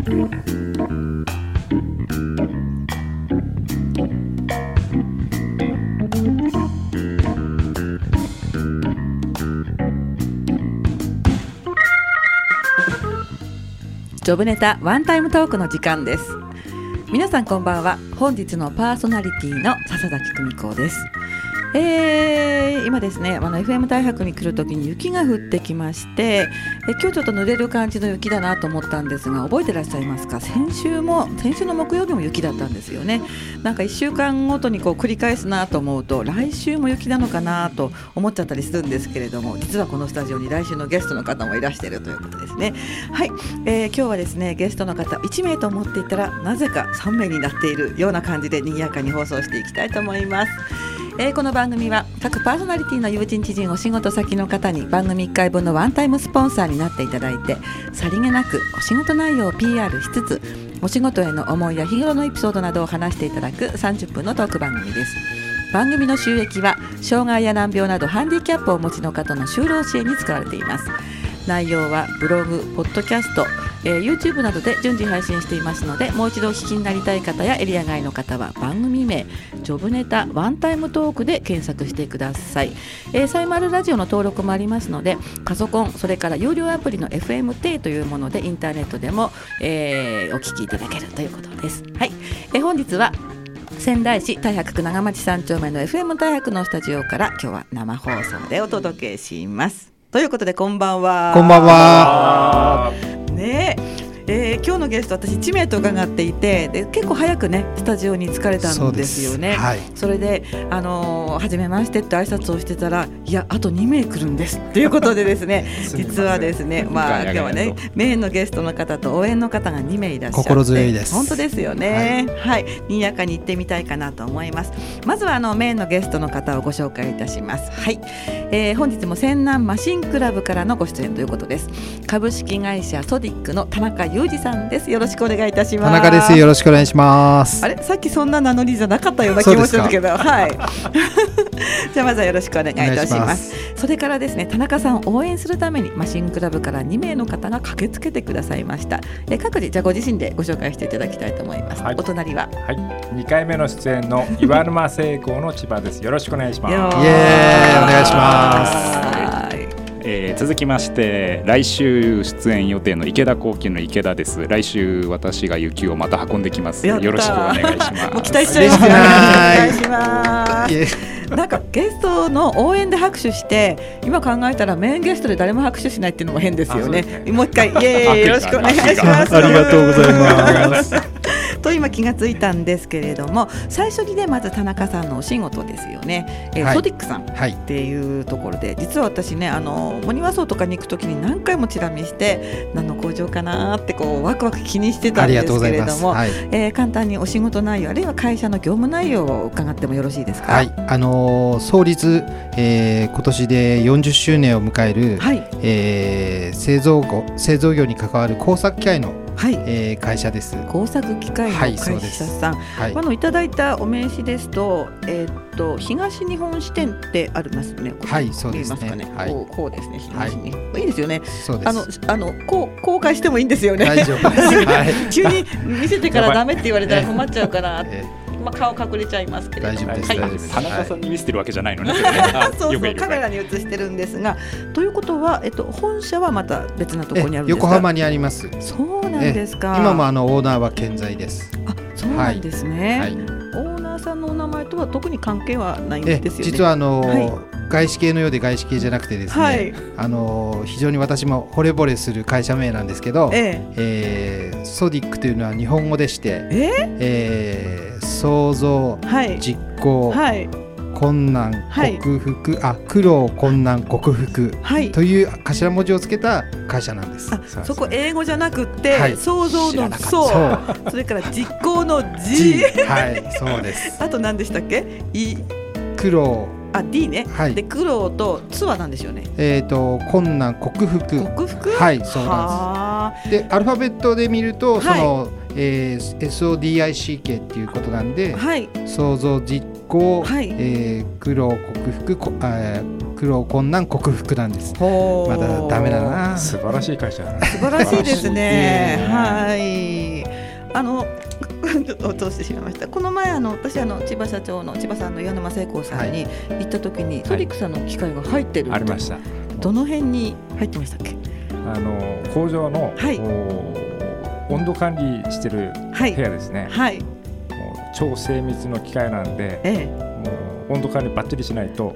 ジョブネタワンタイムトークの時間です。皆さんこんばんは。本日のパーソナリティの笹崎久美子です。えー、今ですねあの FM 大白に来るときに雪が降ってきましてえ今日ちょっと濡れる感じの雪だなと思ったんですが覚えてらっしゃいますか？先週も先週の木曜日も雪だったんですよね。なんか1週間ごとにこう繰り返すなと思うと来週も雪なのかなと思っちゃったりするんですけれども実はこのスタジオに来週のゲストの方もいらしているということですね。はい、えー、今日はですねゲストの方1名と思っていたらなぜか3名になっているような感じで賑やかに放送していきたいと思います。えー、この番組は各パーソナリティの友人知人お仕事先の方に番組1回分のワンタイムスポンサーになっていただいてさりげなくお仕事内容を PR しつつお仕事への思いや日頃のエピソードなどを話していただく30分のトーク番組です。番組の収益は障害や難病などハンディキャップをお持ちの方の就労支援に使われています。内容はブログ、ポッドキャスト、えー、YouTube などで順次配信していますのでもう一度お聞きになりたい方やエリア外の方は番組名ジョブネタワンタイムトークで検索してください、えー、サイマルラジオの登録もありますのでパソコンそれから有料アプリの FMT というものでインターネットでも、えー、お聞きいただけるということです。はい、えー、本日は仙台市太白区長町三丁目の FM 太白のスタジオから今日は生放送でお届けします。ということでこんばんは。こんばんはね。えー、今日のゲスト私1名と伺っていてで結構早くねスタジオに疲れたんですよね。そはい、それであのー、初めましてって挨拶をしてたらいやあと2名来るんですということでですね 実はですねまあ今日はねメインのゲストの方と応援の方が2名いらっしゃって心強いです本当ですよね。はい、はい、にやかに行ってみたいかなと思います。まずはあのメインのゲストの方をご紹介いたします。はい、えー、本日も仙南マシンクラブからのご出演ということです。株式会社ソディックの田中裕二さんです。よろしくお願いいたします。田中です。よろしくお願いします。あれ、さっきそんな名乗りじゃなかったような気もするけど、はい。じゃあまずはよろしくお願いいたしますそれからですね、田中さんを応援するためにマシンクラブから2名の方が駆けつけてくださいました。え各自じゃご自身でご紹介していただきたいと思います。はい、お隣は、はい、2回目の出演の岩沼聖光の千葉です。よろしくお願いします。イエーイお願いします。えー、続きまして来週出演予定の池田幸喜の池田です。来週私が雪をまた運んできます。よろしくお願いします。期待しちゃいます。お願いします。なんかゲストの応援で拍手して今考えたらメインゲストで誰も拍手しないっていうのも変ですよね。ね。もう一回イエーイ。よろしくお願いします。ありがとうございます。と今気がついたんですけれども最初にねまず田中さんのお仕事ですよね、えー、はい、ソディックさんっていうところで、はい、実は私ねあのモニワ荘とかに行くときに何回もチラ見して何の工場かなってこうワクワク気にしてたんですけれども、はい、えー、簡単にお仕事内容あるいは会社の業務内容を伺ってもよろしいですか？はい。あのー、創立、えー、今年で40周年を迎える、はい。えー、製造製造業に関わる工作機械のはい、えー、会社です。工作機械の会社さん、はい、あのいただいたお名刺ですと、えー、っと東日本支店ってありますね。はい、そうですね。ねはい、こうこうですね。東日本、はい、いいですよね。あのあのこう公開してもいいんですよね。大丈夫です。はい、急に見せてからダメって言われたら困っちゃうから。えーまあ、顔隠れちゃいますけれども、大丈夫です。田中さんに見せてるわけじゃないのね。そうそう、カメラに映してるんですが、ということは、えっと、本社はまた別なところにある横浜にあります。そうなんですか。今もあのオーナーは健在です。あ、そうなんですね。はい、オーナーさんのお名前とは特に関係はないんですよね。実はあの、はい外資系のようで外資系じゃなくてですね、はい、あの非常に私も惚れ惚れする会社名なんですけど、ええ。えー、ソディックというのは日本語でして、ええ。ー、創造、はい、実行、はい、困難克服、あ苦労困難克服という頭文字をつけた会社なんです。そこ英語じゃなくて、創造のそう。それから実行の G はい。そうです。あと何でしたっけ？い。苦労あ D ね、はい、で苦労とつはなんでしょうね。えっ、ー、と困難克服。克服？はいそうなんです。でアルファベットで見るとその、はい、えー、SODICK っていうことなんで、はい、想像実行、はい、えー、苦労克服こ、えー、苦労困難克服なんです。まだダメだな。素晴らしい会社素晴らしいですね。はい。あのちょっと落としてしまいました。この前あの私あの千葉社長の千葉さんの岩沼聖光さんに行った時に、はい、トリックさんの機械が入ってる、ありました。どの辺に入ってましたっけ？あの工場の、はい、温度管理してる部屋ですね、はい、もう超精密の機械なんで、ええ、もう温度管理ばっちりしないと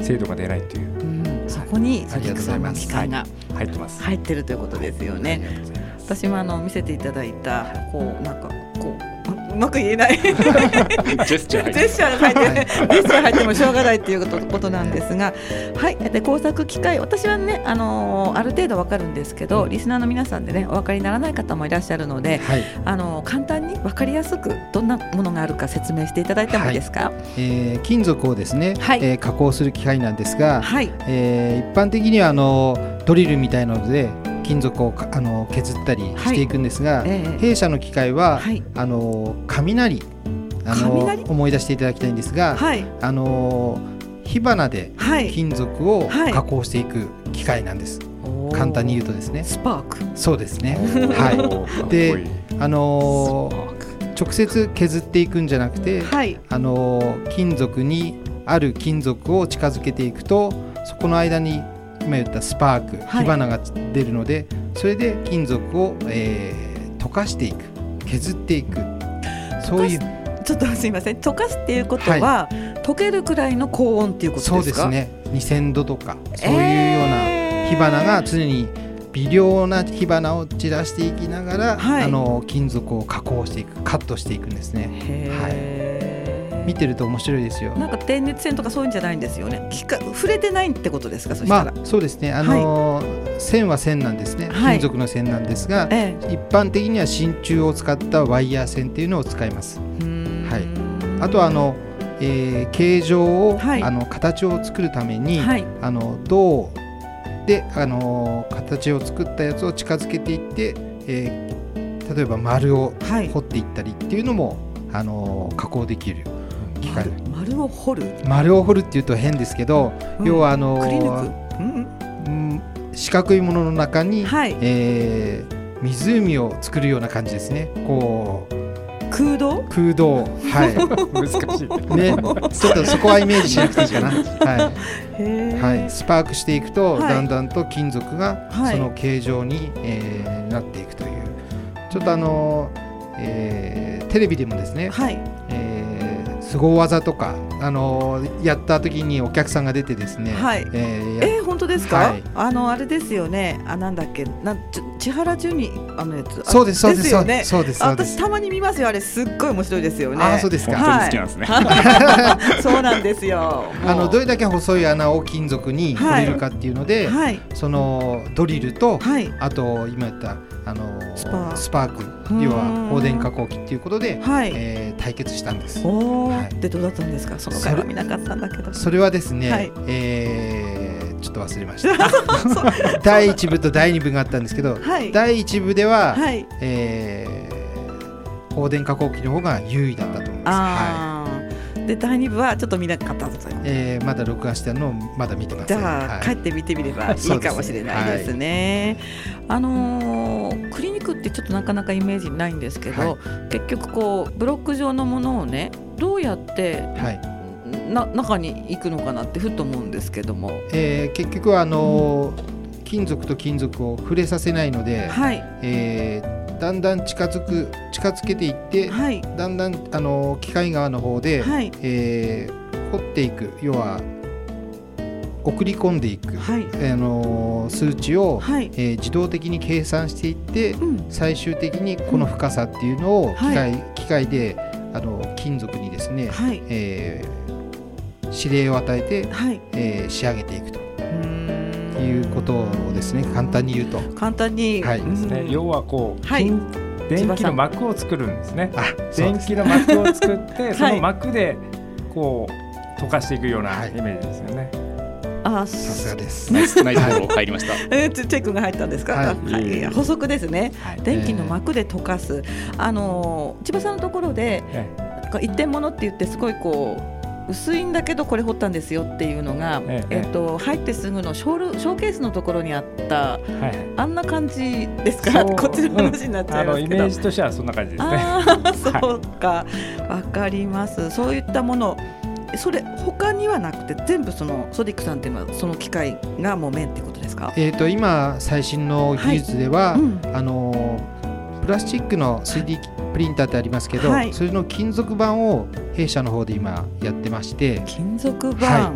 精度が出ないという、うん、そこにトリックさんの機械が入ってます。入ってるということですよね。私もあの見せていただいたこうなんかこううまく言えない。ジェスチャージェスチャー入ってジェスチャー入ってもしょうがないっていうことことなんですが。はい。で工作機械私はねあのー、ある程度わかるんですけど、リスナーの皆さんでねお分かりにならない方もいらっしゃるので、はい、あのー、簡単に分かりやすくどんなものがあるか説明していただいてもいいですか、はい、えー、金属をですね、はい、えー、加工する機械なんですが、はい、えー、一般的にはあのドリルみたいなので金属をあの削ったりしていくんですが、はいえ。ー、弊社の機械は、はい、あの雷あの思い出していただきたいんですが、はい、あの火花で金属を加工していく機械なんです。簡単に言うとですね。スパーク。そうですね。はい。で、あの直接削っていくんじゃなくて、はい、あの金属にある金属を近づけていくと、そこの間に今言ったスパーク、火花が出るのでそれで金属を、えー、溶かしていく削っていく。そういう。ちょっとすみません。溶かすっていうことは、はい、溶けるくらいの高温っていうことそうですね。2000度とかそういうような火花が常に微量な火花を散らしていきながら、はい、あの金属を加工していくカットしていくんですね。はい見てると面白いですよ。なんか電熱線とかそういうんじゃないんですよね。触れてないってことですか。そしたら。まあそうですね。あのーはい、線は線なんですね。金属の線なんですが、はい、一般的には真鍮を使ったワイヤー線っていうのを使います。はい。あとはあの。えー、形状を、はい、あの形を作るために、はい、あの銅で、あの形を作ったやつを近づけていって、えー、例えば丸を彫っていったりっていうのも、あの加工できる機械丸を掘る？丸を掘るっていうと変ですけど、うん、要はあのうん、四角いものの中に、はい、えー、湖を作るような感じですね。こう。空洞？空洞。はい。難しいね。ちょっとそこはイメージしなくていいかな。はい、はい、スパークしていくと、はい、だんだんと金属がその形状に、はい、えー、なっていくという。ちょっとあの、えー、テレビでもですね、はいえー凄技とか、あのー、やった時にお客さんが出てですね、はい、えー、えー、本当ですか、はい、あのあれですよね。あなんだっけ？な千原ジュニあのやつ？そうですそうですよね。そうです私たまに見ますよ。あれすっごい面白いですよね。あそうですか。はい、ね、そうなんですよ。あのどれだけ細い穴を金属に入れるかっていうので、はい、そのドリルと、はい、あと今言ったあのスパスパーク。要は放電加工機っていうことで、はい、えー、対決したんです。はい、でどうだったんですか？その回は見なかったんだけど。それはですね、はい、えー、ちょっと忘れました。第一部と第二部があったんですけど、はい、第一部では、はい、えー、放電加工機の方が優位だったと思います。はいで第2部はちょっと見なかったとえー、まだ録画したのをまだ見てますじゃあ、はい、帰って見てみれば いいかもしれないですね。すはい、あのー、クリニックってちょっとなかなかイメージないんですけど、はい、結局こうブロック状のものをねどうやって、はい。な中に行くのかなってふと思うんですけども、えー、結局はあのーうん、金属と金属を触れさせないので、はい。えー、だんだん近づく近づけていって、はい、だんだんあの機械側の方で、はい、えー、掘っていく要は送り込んでいく、はい、あの数値を、はい、えー、自動的に計算していって、うん、最終的にこの深さっていうのを機械,、機械であの金属にですね、はい、えー、指令を与えて、はい、えー、仕上げていくと。いうことですね。簡単に言うと。簡単に、はい。ですね、要はこう、はい、電気の膜を作るんですね。電気の膜を作って その膜でこう溶かしていくようなイメージですよね、あ、さすがです。ナイスナイス入りました。えー、チェックが入ったんですか？はい、はい、補足ですね。はい、電気の膜で溶かす。あの千葉さんのところで、一点物って言ってすごいこう薄いんだけどこれ彫ったんですよっていうのが、えええー、と入ってすぐのショールショーケースのところにあった、はい、あんな感じですか？こっちの話になっちゃいますけど、うん、イメージとしてはそんな感じですね。そうか。わ、はい、かります。そういったものそれ他にはなくて全部そのソディックさんっていうのはその機械がもうメインってことですか、えーと、今最新の技術では、はい。うん、あのプラスチックの 3D プリンターってありますけど、はい、それの金属板を弊社の方で今やってまして金属板、は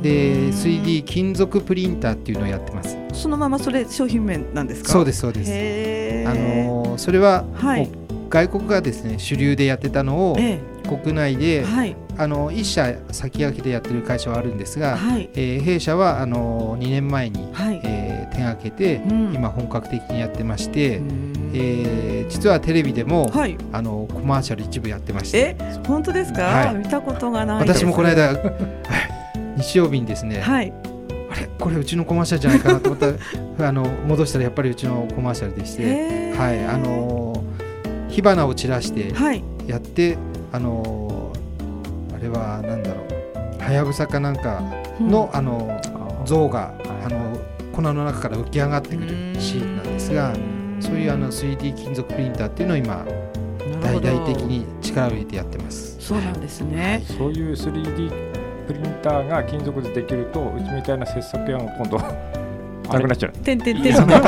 い、で 3D 金属プリンターっていうのをやってます。そのままそれ商品名なんですか？そうですそうです。あのそれは、はい、外国がですね主流でやってたのを、ええ。国内で、はい、あの1社先駆けでやってる会社はあるんですが、はい、えー、弊社はあの2年前に、はい、えー、手がけて、うん、今本格的にやってまして、えー、実はテレビでも、はい、あのコマーシャル一部やってまして。え本当ですか、はい、見たことがない私もこの間 日曜日にですね、はい、あれ？これうちのコマーシャルじゃないかなと思った。あの戻したらやっぱりうちのコマーシャルでして、はい。あの火花を散らしてやって、あのあれは何だろう。はやぶさかなんかの,、あの像が、あの粉の中から浮き上がってくるシーンなんですがそういうあの 3D 金属プリンターっていうのを今大々的に力を入れてやってます。そうなんですね、はい、そういう 3D プリンターが金属でできるとうちみたいな切削用の今度なくなっちゃう。てんてんてん。そんな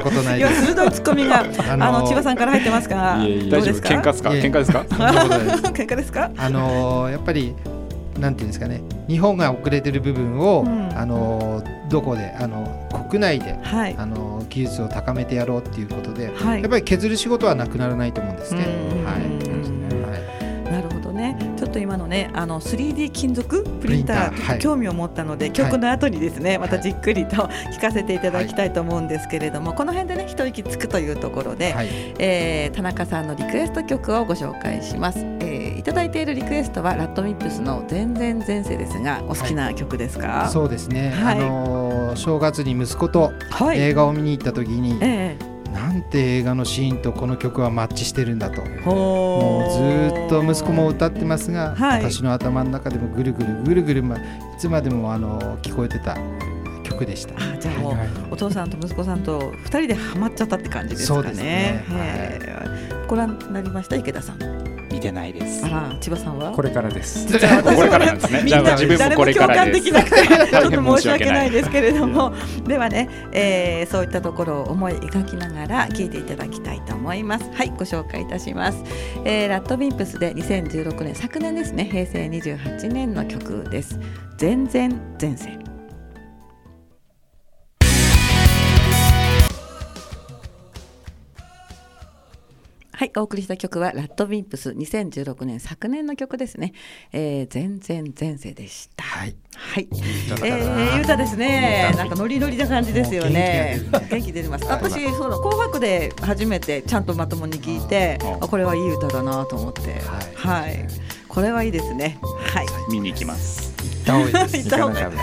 ことない。いや鋭いツッコミがあの千葉さんから入ってますが、大丈夫喧嘩ですか？喧嘩ですか？喧嘩ですか？あのやっぱりなんていうんですかね、日本が遅れてる部分を、あのどこであの国内で、あの技術を高めてやろうっていうことで、やっぱり削る仕事はなくならないと思うんですね。はい。と今のねあの 3D 金属プリンター興味を持ったので、曲の後にですね、またじっくりと聞かせていただきたいと思うんですけれども、この辺でね一息つくというところで、はい、えー、田中さんのリクエスト曲をご紹介します。えー、いただいているリクエストはラッドミップスの全然前世ですが、お好きな曲ですか？はい、そうですね。はい、あのー、正月に息子と映画を見に行った時に。えーなんて映画のシーンとこの曲はマッチしてるんだともうずっと息子も歌ってますが、はい、私の頭の中でもぐるぐるぐるぐる、ま、いつまでもあの聞こえてた曲でした。あじゃあもう、はい、お父さんと息子さんと二人でハマっちゃったって感じですかね。そうですね。はい、ご覧になりました池田さん。見てないです。あら、千葉さんは？これからです。じゃあこれからなんですね。じゃあ自分もこれからです。誰も共感できなくてちょっと申し訳ないですけれども、ではね、えー、そういったところを思い描きながら聞いていただきたいと思います。はい、ご紹介いたします。えー、ラッドビンプスで2016年昨年ですね、平成28年の曲です。全然前世。はい、お送りした曲はラッドビンプス2016年昨年の曲ですね。えー、全然前世でした。はい。はい。えー、歌ですね。なんかノリノリな感じですよね。元気出てます。私その紅白で初めてちゃんとまともに聞いて、あこれはいい歌だなと思って、はい、はい。これはいいですね。はい。見に行きます。行った方がいいです。行った方がいい。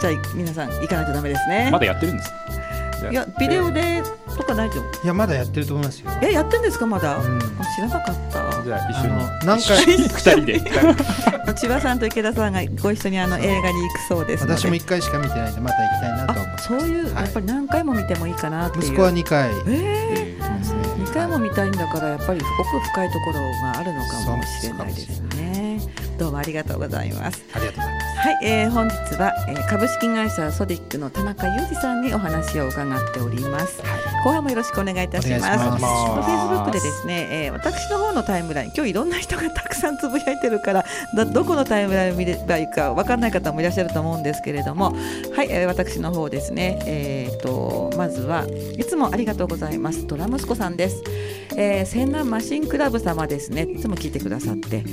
じゃあ皆さん行かないとダメですね。まだやってるんです。いやビデオでとかないといやまだやってると思いますよ。えやってんですかまだ、うん、知らなかった。じゃあ一緒に何回？二人で 千葉さんと池田さんがご一緒にあの映画に行くそうです私も一回しか見てないんでまた行きたいなと思うそういう、はい、やっぱり何回も見てもいいかなっていう。息子は二回。ええー、2回も見たいんだからやっぱり奥深いところがあるのかもしれないですねどうもありがとうございますありがとうございますはい、えー、本日は、えー、株式会社ソディックの田中裕二さんにお話を伺っております。はい、後半もよろしくお願いいたします。フェイスブックでですね、えー、私の方のタイムライン、今日いろんな人がたくさんつぶやいてるから、どどこのタイムラインを見ればいいかわかんない方もいらっしゃると思うんですけれども、はい、えー、私の方ですね、えーと、まずはいつもありがとうございます。ドラ息子さんです。えー、仙南マシンクラブ様ですね。いつも聞いてくださって。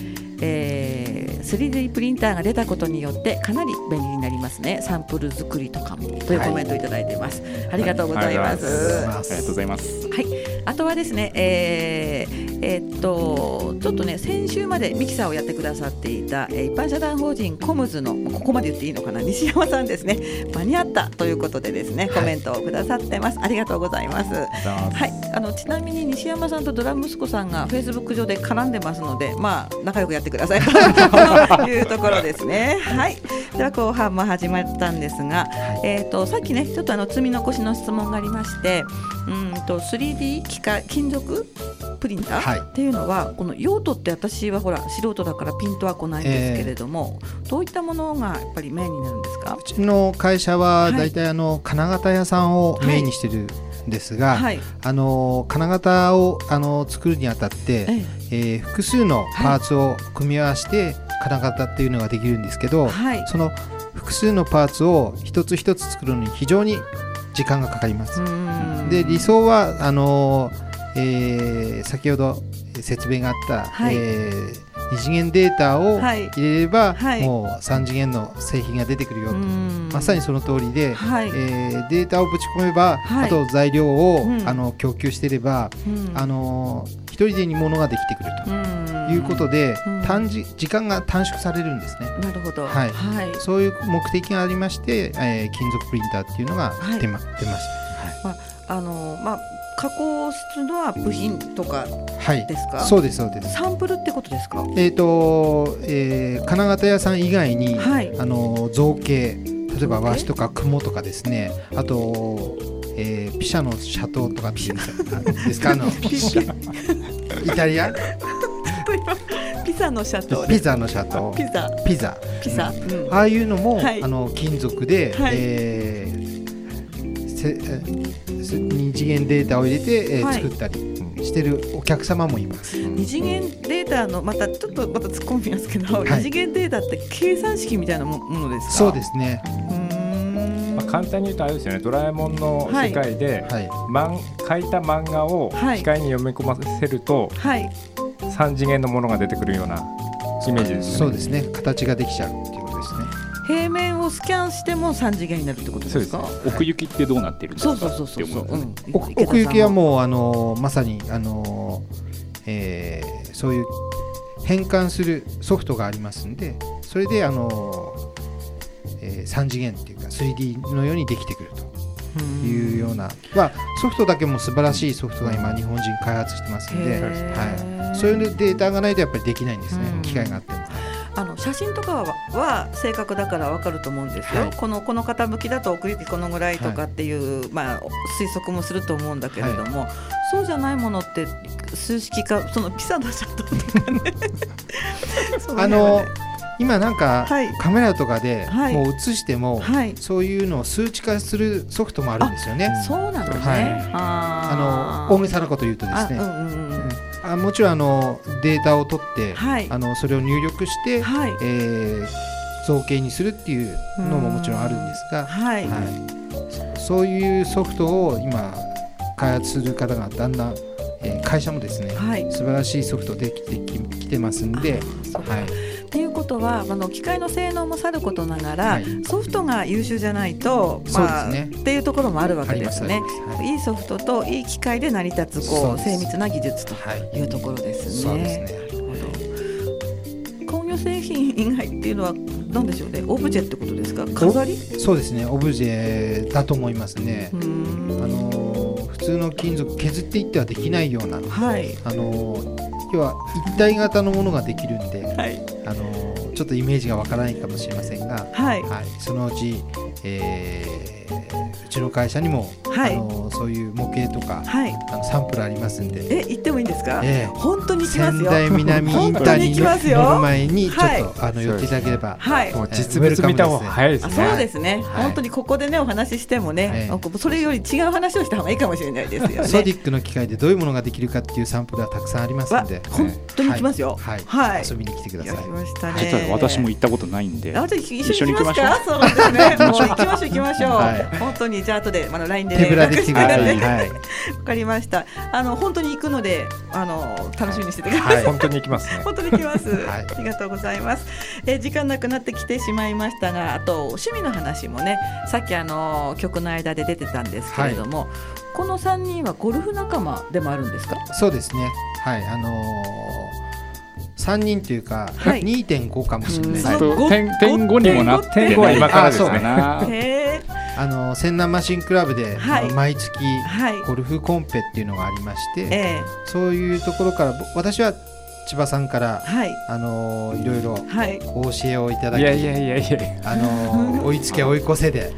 えー、3D プリンターが出たことによってかなり便利になりますね。サンプル作りとかもというコメントをいただいてます、はい、ありがとうございます、ありがとうございます。はい。あとはですね、えーえー、っとちょっとね先週までミキサーをやってくださっていた、えー、一般社団法人コムズのここまで言っていいのかな？西山さんですね。間に合った。ということでですねコメントをくださってます、はい、ありがとうございます。はい。あのちなみに西山さんとドラム息子さんがフェイスブック上で絡んでますのでまあ仲良くやってください。というところですね。はい。では後半も始まったんですが、はい、えっ、とさっきねちょっとあの積み残しの質問がありましてうんと 3D 機械金属プリンターっていうのは、はい、この用途って私はほら素人だからピントは来ないんですけれども、えー、どういったものがやっぱりメインになるんですか？うちの会社は大体あの、金型屋さんをメインにしてる、ですが、はい、あの金型をあの作るにあたって、ええ。えー、複数のパーツを組み合わせて、金型っていうのができるんですけど、はい、その複数のパーツを一つ一つ作るのに非常に時間がかかります。で理想はあの、えー、先ほど説明があった、はい、えー二次元データを入れれば、はい、もう三次元の製品が出てくるよと。まさにその通りで、はい、えー、データをぶち込めば、はい、あと材料を、うん、あの供給していれば、うん、あの一人でにものができてくるということで、短時時間が短縮されるんですね。なるほど、はい。そういう目的がありまして、えー、金属プリンターっていうのが出ま,、出ました。はい。まああのまあ加工するのは部品とかですか、はい、そうですそうです。サンプルってことですか？えっ、ー、と、えー、金型屋さん以外に、はい、あの造形例えば和紙とか雲とかですね。あと、えー、ピシャのシャトーとかっていうんですか？あのイタリア？ピザのシャトーピザのシャトー。ピザ。ピザ。ピザ、うん、ああいうのも、はい、あの金属で、はい、えー、せ二次元データを入れて、えー、作ったりしてるお客様もいます、二次元データのまたちょっとまた突っ込みますけど、はい、二次元データって計算式みたいなものですか？そうですね。まあ、簡単に言うとあれですよね。ドラえもんの世界で、はい。はい、書いた漫画を機械に読み込ませると、はい、3次元のものが出てくるようなイメージですね。そうですね。形ができちゃうっていうことですね。平面をスキャンしても三次元になるってことですか？奥行きってどうなってるんですか。そうそうそうそう。うん、奥行きはもうあのまさにあの、えー、そういう変換するソフトがありますんで、それであの、えー、3次元っていうか 3D のようにできてくると。いうような、まあ、ソフトだけも素晴らしいソフトが今日本人開発してますんで、はい、そういうデータがないとやっぱりできないんですね、機械があっても。あの写真とかは正確だから分かると思うんですよ、はい、このこの傾きだと奥行きこのぐらいとかっていう、はい、まあ、推測もすると思うんだけれども、はい、そうじゃないものって数式かそのピサのシャットとかね。あの今なんか、カメラとかでもう映しても、そういうのを数値化するソフトもあるんですよね。そうなのね、あの大げさなこと言うとですね。うんうんうんあもちろんあのデータを取って、はい、あのそれを入力して、はい、えー、造形にするっていうのももちろんあるんですが、はい、はい、そういうソフトを今開発する方がだんだん、えー、会社もですね、はい、素晴らしいソフトできてきてますんで。はいとはあの機械の性能もさることながら、はい、ソフトが優秀じゃないと、まあ、ね、っていうところもあるわけですね。はい、いいソフトといい機械で成り立つこう精密な技術とい。うところですね。ね。工業製品以外っていうのは何でしょうね。オブジェってことですか？飾り？そうですね。オブジェだと思いますね。あの普通の金属削っていってはできないような、はい、あの要は一体型のものができるんで、はい、あのちょっとイメージがわからないかもしれませんが、はい、はい、そのうち、えー、うちの会社にも、はい、あのそういう模型とか、はい、あのサンプルありますんで。え行ってもいいんですか、えー、本当に行きますよ。仙台南インターに乗る前にちょっと、あの寄っていただければ、はい、もう実物見た方が早いですね。そうですね、本当にここでねお話ししてもね、それより違う話をした方がいいかもしれないですよね。ソディックの機械でどういうものができるかっていうサンプルはたくさんありますんで。本当に行きますよ。はい、はい。遊びに来てください。ましたね。私も行ったことないんで。一緒に行きましょう。そうですね。もう行きましょう行きましょう、本当ににじゃあ後であのラインで、ね、手ぶらで来てください。はい。わかりました。あの本当に行くのであの楽しみにしててください。はい、本当に行きますね。本当に行きます。はい、ありがとうございます。えー、時間なくなってきてしまいましたが、あと趣味の話もね、さっきあの曲の間で出てたんですけれども、はい、この三人はゴルフ仲間でもあるんですか？そうですね。はい、あのー3人というか、はい、2.5かもしれない。点点5にもなって点今からですね。あの千南マシンクラブで、はい、毎月ゴルフコンペっていうのがありまして、はい、そういうところから私は千葉さんから、はい、あのいろいろお教えをいただき、いやいやいやいや。あの 追いつけ追い越せで。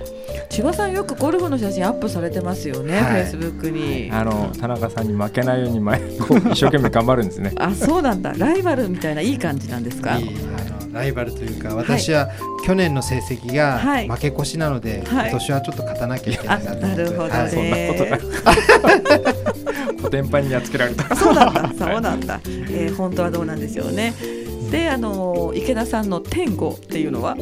千葉さんよくゴルフの写真アップされてますよね、フェイスブックに。あの田中さんに負けないように前こう一生懸命頑張るんですね。あ、そうなんだ。ライバルみたいないい感じなんですか？いいライバルというか、私は去年の成績が負け越しなので、はい、今年はちょっと勝たなきゃいけないなとなるほどね。そんなことコ テンパンにやっつけられた。そうなんだ。そうなんだ。えー、本当はどうなんでしょうね。で、あの池田さんの天狗っていうのは？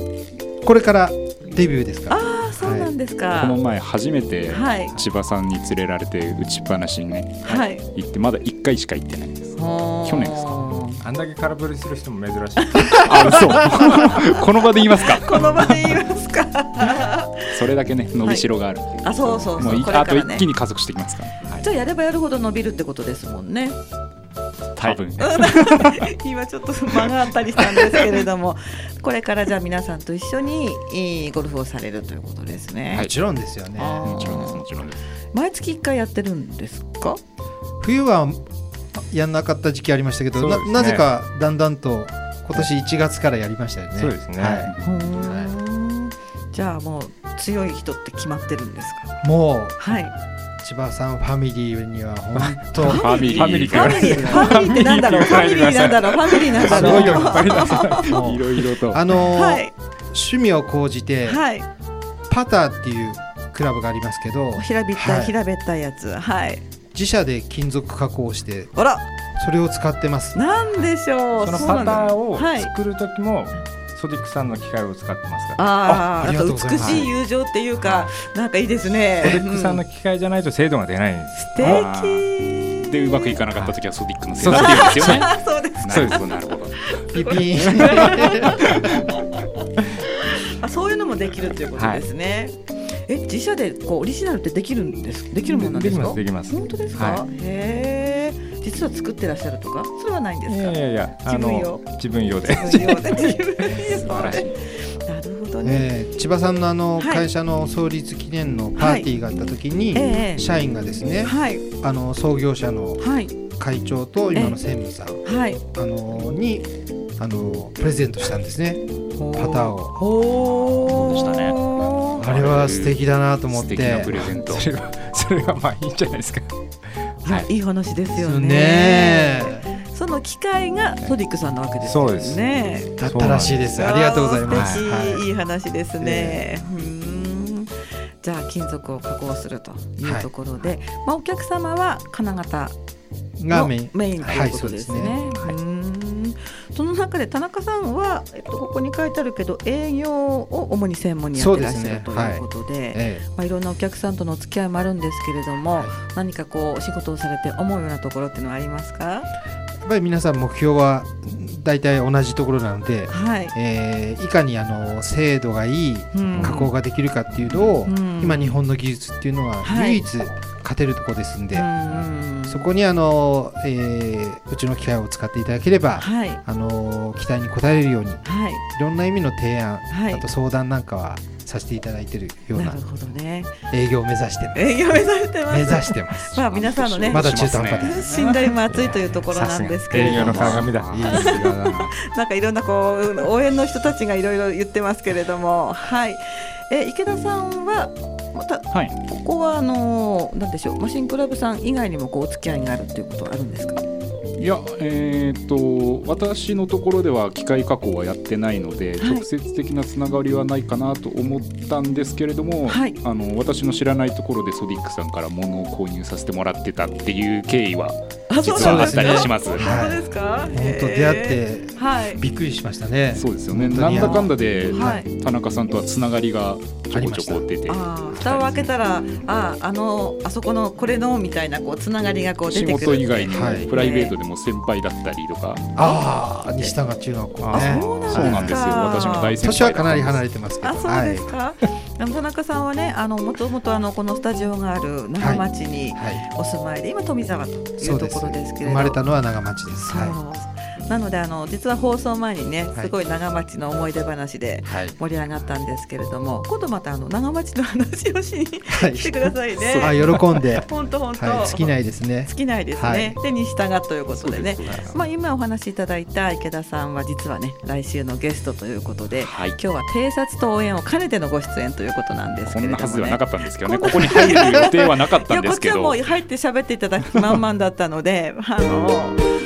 これからデビューですか？ああ、そうなんですか、はい、この前初めて千葉さんに連れられて打ちっぱなしにね、はい、行ってまだ1回しか行ってないです去年ですか？あんだけ空振りする人も珍しい。あそう この場で言いますか？この場で言いますか？それだけね伸びしろがある、はい、あそうそうそう、ね、あと一気に加速してきますから、はい、じゃあやればやるほど伸びるってことですもんね。多分、今ちょっと間があったりしたんですけれども。これからじゃあ皆さんと一緒にゴルフをされるということですね、もちろんですよね。もちろんですもちろんです。毎月一回やってるんですか？冬はやんなかった時期ありましたけど、ね、ななぜかだんだんと今年1月からやりましたよね。そうですね、はい。はい、じゃあもう強い人って決まってるんですか？もう、はい、千葉さんファミリーには本当 ファミリー。ファミリーファミリー。ファミリーってなんだろう？ファミリーなんだろう？ファミリーなんだろう？いろいろと。あのーはい、趣味を高じて、はい、パターっていうクラブがありますけど平べったい、はい、平べったいやつ。はい自社で金属加工してあらそれを使ってますなんでしょうそのパターを作る時も、ソディックさんの機械を使ってますから。ああ、美しい友情っていうか、なんかいいですね。ソディックさんの機械じゃないと精度が出ないんです。素敵。でうまくいかなかった時はソディックの精度っていうんですよね。そうです。そうです。なるほど。ピピー あ、そういうのもできるということですね。え自社でこうオリジナルってできるんですできるものなんですか？できます本当ですか、はい、へえ実は作ってらっしゃるとか？それはないんですか？いやいや自分用？自分用で。自分用で？自分用で。なるほどね、えー、千葉さんのあの会社の創立記念のパーティーがあった時に、はい、社員がですね、はい、あの創業者の会長と今の専務さん、はい、あのにあのプレゼントしたんですね。パターを。そうでしたね。あれは素敵だなと思って。プレゼント。それはそれはまあいいんじゃないですか。はい、いい話ですよね。その機会がトディックさんなわけですよね。だったらしいです。ありがとうございます、い、い話ですね、じゃあ金属を加工するというところで、まあお客様は金型がメインということですね。はいその中で田中さんは、えっと、ここに書いてあるけど営業を主に専門にやってらっしゃる、ということで、はいええ、まあ、い。ろんなお客さんとのお付き合いもあるんですけれども、はい、何かこうお仕事をされて思うようなところっていうのはありますか？ぱり皆さん目標は大体同じところなので、はい。えー、いかにあの精度がいい加工ができるかっていうのを、うん、今日本の技術っていうのは唯一勝てるところですんで、はい、そこにあの、えー、うちの機械を使っていただければ、はい、あの期待に応えれるように、はい、いろんな意味の提案、はい、あと相談なんかはさせていただいているような営業を目指してます。営業目指してます。目指してます。まあ皆さんのね、まだ中途半端です。信頼も厚いというところなんですけれども。営業の鏡だ。なんかいろんなこう応援の人たちがいろいろ言ってますけれども、はい。え池田さんはまた、はい、ここはあのなんでしょうマシンクラブさん以外にもこうお付き合いがあるっていうことはあるんですか？いや、えーと、私のところでは機械加工はやってないので、はい、直接的なつながりはないかなと思ったんですけれども、はい、あの私の知らないところでソディックさんから物を購入させてもらってたっていう経緯は実はあったりします。本当ですか？本当出会ってはいびっくりしましたね。そうですよね。なんだかんだで田中さんとはつながりがちょこちょこ出て。蓋を開けたらああのあそこのこれのみたいなこうつながりがこう出てくる。仕事以外にプライベートでも先輩だったりとか。ああ西田が中学校ね。そうなんですよ。私も大先輩。年はかなり離れてますけど。あそうですか？田中さんはねあのもともとあのこのスタジオがある長町にお住まいで、今富沢というところですけれど。生まれたのは長町です。はいなのであの実は放送前にねすごい長町の思い出話で盛り上がったんですけれども、はい、今度またあの長町の話をしに来てくださいね。はい、喜んで 本当本当、はい、好きないですね。好きないですね。でに従ということでね。まあ今お話しいただいた池田さんは実はね来週のゲストということで、今日は偵察と応援を兼ねてのご出演ということなんですけれども、ね、こんなはずではなかったんですけどね。ここに入る予定はなかったんですけど。いやこっちはもう入って喋っていただく満々だったので、あの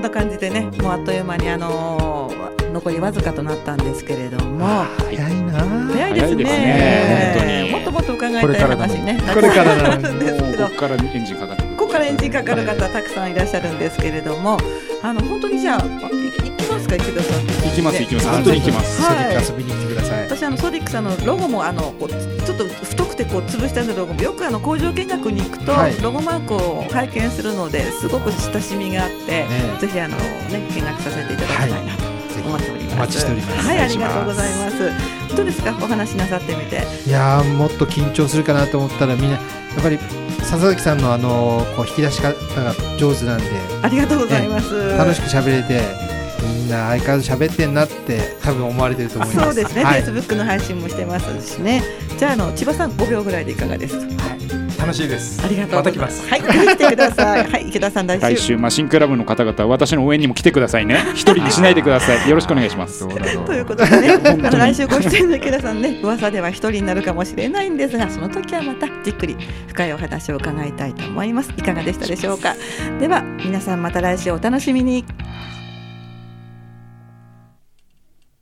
んな感じでねもうあっという間にあのー、残りわずかとなったんですけれども。早いな。早いですね、ね、もっともっと伺いたい話ね。これから なんですけど。ここからエンジンかかってからエンジンかかる方たくさんいらっしゃるんですけれどもあの本当にじゃあ行きますか池田さん行きます行きます。本当に行きます、はい、遊びに来てください。私あのソディックさんのロゴもあのこうちょっと太くてこう潰したロゴもよくあの工場見学に行くと、ロゴマークを拝見するのですごく親しみがあって、ね、ぜひあのね見学させていただきたいなと思ってお待ちしております。はい、ありがとうございます。どうですか、お話なさってみて。いやもっと緊張するかなと思ったら、みんな。やっぱり笹崎さんのあのこう引き出し方が上手なんで。ありがとうございます。ね、楽しく喋れて。みんな相変わらず喋ってんなって多分思われてると思いますそうですね、はい、フェイスブックの配信もしてますしねじゃああの千葉さん5秒ぐらいでいかがですか、はい楽しいです。ありがとう。また来ます。はい、来てください。はい、池田さん来週。来週マシンクラブの方々私の応援にも来てくださいね。一人にしないでください。よろしくお願いします。ということでね、来週ご出演の池田さんね、噂では一人になるかもしれないんですが、その時はまたじっくり深いお話を伺いたいと思います。いかがでしたでしょうか。では皆さんまた来週お楽しみに。